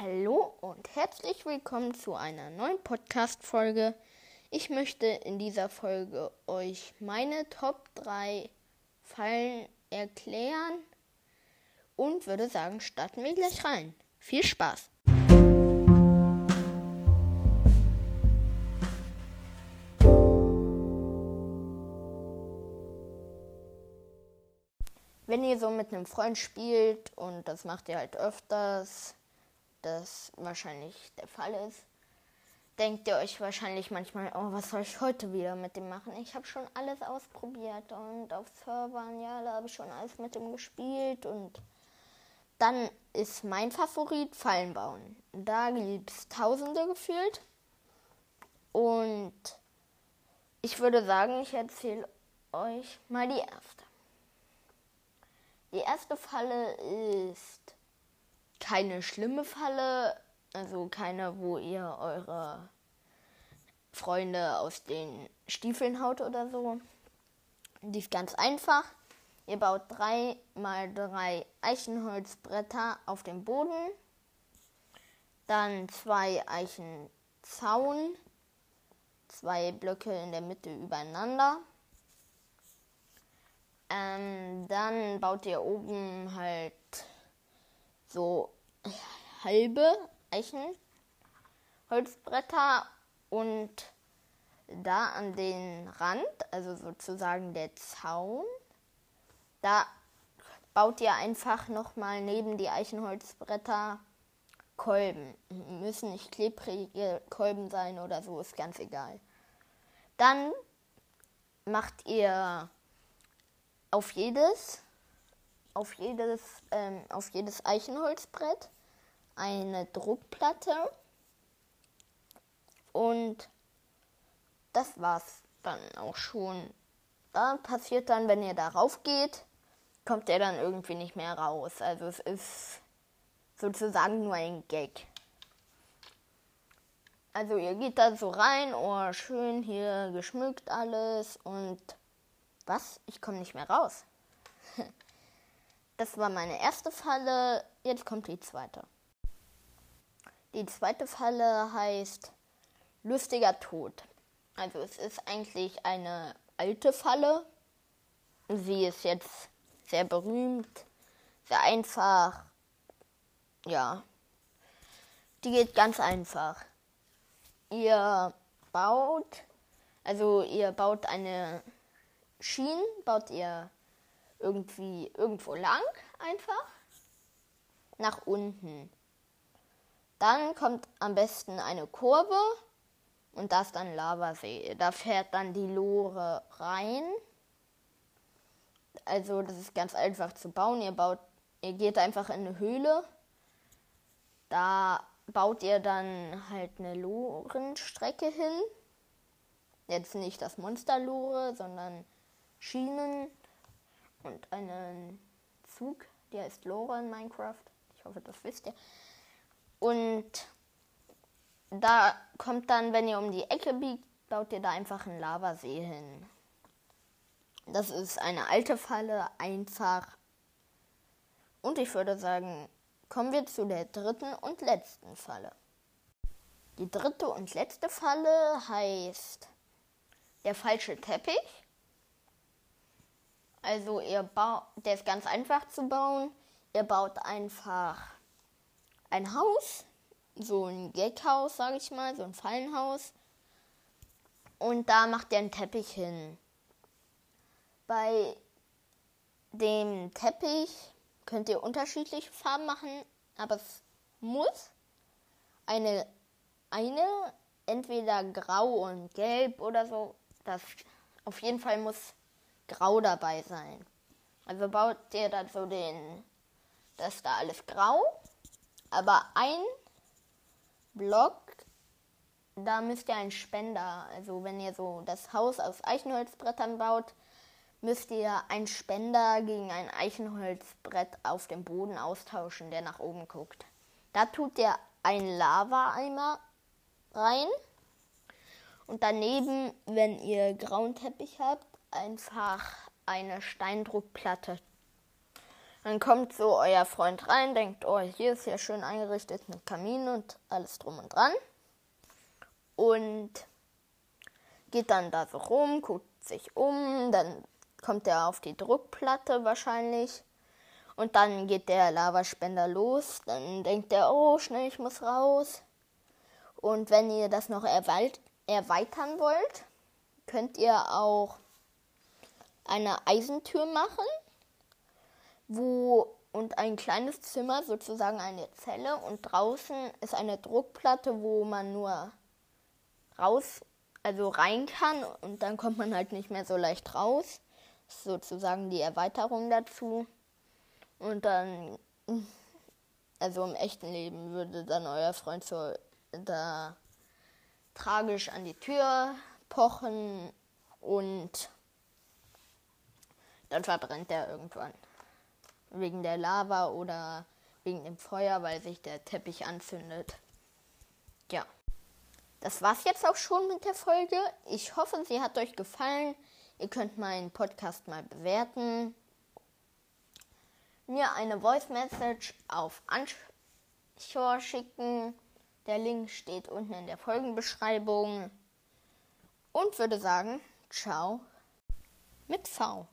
Hallo und herzlich willkommen zu einer neuen Podcast-Folge. Ich möchte in dieser Folge euch meine Top 3 Fallen erklären und würde sagen, starten wir gleich rein. Viel Spaß! Wenn ihr so mit einem Freund spielt und das macht ihr halt öfters, das wahrscheinlich der Fall ist, denkt ihr euch wahrscheinlich manchmal, oh, was soll ich heute wieder mit dem machen? Ich habe schon alles ausprobiert und auf Servern, ja, da habe ich schon alles mit dem gespielt und dann ist mein Favorit Fallen bauen. Da gibt es Tausende gefühlt und ich würde sagen, ich erzähle euch mal die erste. Die erste Falle ist keine schlimme Falle, also keine, wo ihr eure Freunde aus den Stiefeln haut oder so. Die ist ganz einfach. Ihr baut drei mal drei Eichenholzbretter auf dem Boden, dann zwei Eichenzaun, zwei Blöcke in der Mitte übereinander. Ähm, dann baut ihr oben halt so halbe Eichenholzbretter und da an den Rand, also sozusagen der Zaun, da baut ihr einfach nochmal neben die Eichenholzbretter Kolben. Müssen nicht klebrige Kolben sein oder so, ist ganz egal. Dann macht ihr auf jedes auf jedes, ähm, auf jedes Eichenholzbrett eine Druckplatte. Und das war's dann auch schon. Da passiert dann, wenn ihr darauf geht, kommt er dann irgendwie nicht mehr raus. Also es ist sozusagen nur ein Gag. Also ihr geht da so rein, oh schön hier geschmückt alles und was? Ich komme nicht mehr raus. Das war meine erste Falle. Jetzt kommt die zweite. Die zweite Falle heißt lustiger Tod. Also es ist eigentlich eine alte Falle. Sie ist jetzt sehr berühmt, sehr einfach. Ja. Die geht ganz einfach. Ihr baut, also ihr baut eine Schiene, baut ihr irgendwie irgendwo lang einfach nach unten. Dann kommt am besten eine Kurve und da ist dann Lavasee. Da fährt dann die Lore rein. Also das ist ganz einfach zu bauen. Ihr baut, ihr geht einfach in eine Höhle. Da baut ihr dann halt eine Lorenstrecke hin. Jetzt nicht das Monsterlore, sondern Schienen und einen Zug, der ist Lore in Minecraft. Ich hoffe, das wisst ihr. Und da kommt dann, wenn ihr um die Ecke biegt, baut ihr da einfach einen Lavasee hin. Das ist eine alte Falle, einfach. Und ich würde sagen, kommen wir zu der dritten und letzten Falle. Die dritte und letzte Falle heißt der falsche Teppich. Also ihr baut, der ist ganz einfach zu bauen. Ihr baut einfach ein Haus, so ein Gaghaus, sage ich mal, so ein Fallenhaus. Und da macht ihr einen Teppich hin. Bei dem Teppich könnt ihr unterschiedliche Farben machen, aber es muss eine, eine entweder grau und gelb oder so. Das auf jeden Fall muss grau dabei sein. Also baut ihr dann so den, das ist da alles grau, aber ein Block, da müsst ihr einen Spender, also wenn ihr so das Haus aus Eichenholzbrettern baut, müsst ihr einen Spender gegen ein Eichenholzbrett auf dem Boden austauschen, der nach oben guckt. Da tut ihr einen Lava-Eimer rein und daneben, wenn ihr grauen Teppich habt, einfach eine Steindruckplatte. Dann kommt so euer Freund rein, denkt, oh, hier ist ja schön eingerichtet mit Kamin und alles drum und dran. Und geht dann da so rum, guckt sich um, dann kommt er auf die Druckplatte wahrscheinlich. Und dann geht der Lavaspender los. Dann denkt er, oh, schnell, ich muss raus. Und wenn ihr das noch erweitern wollt, könnt ihr auch eine Eisentür machen, wo und ein kleines Zimmer, sozusagen eine Zelle, und draußen ist eine Druckplatte, wo man nur raus, also rein kann und dann kommt man halt nicht mehr so leicht raus. Sozusagen die Erweiterung dazu. Und dann, also im echten Leben würde dann euer Freund so da tragisch an die Tür pochen und dann verbrennt er irgendwann. Wegen der Lava oder wegen dem Feuer, weil sich der Teppich anzündet. Ja. Das war's jetzt auch schon mit der Folge. Ich hoffe, sie hat euch gefallen. Ihr könnt meinen Podcast mal bewerten. Mir eine Voice Message auf Anschor schicken. Der Link steht unten in der Folgenbeschreibung. Und würde sagen, ciao mit V.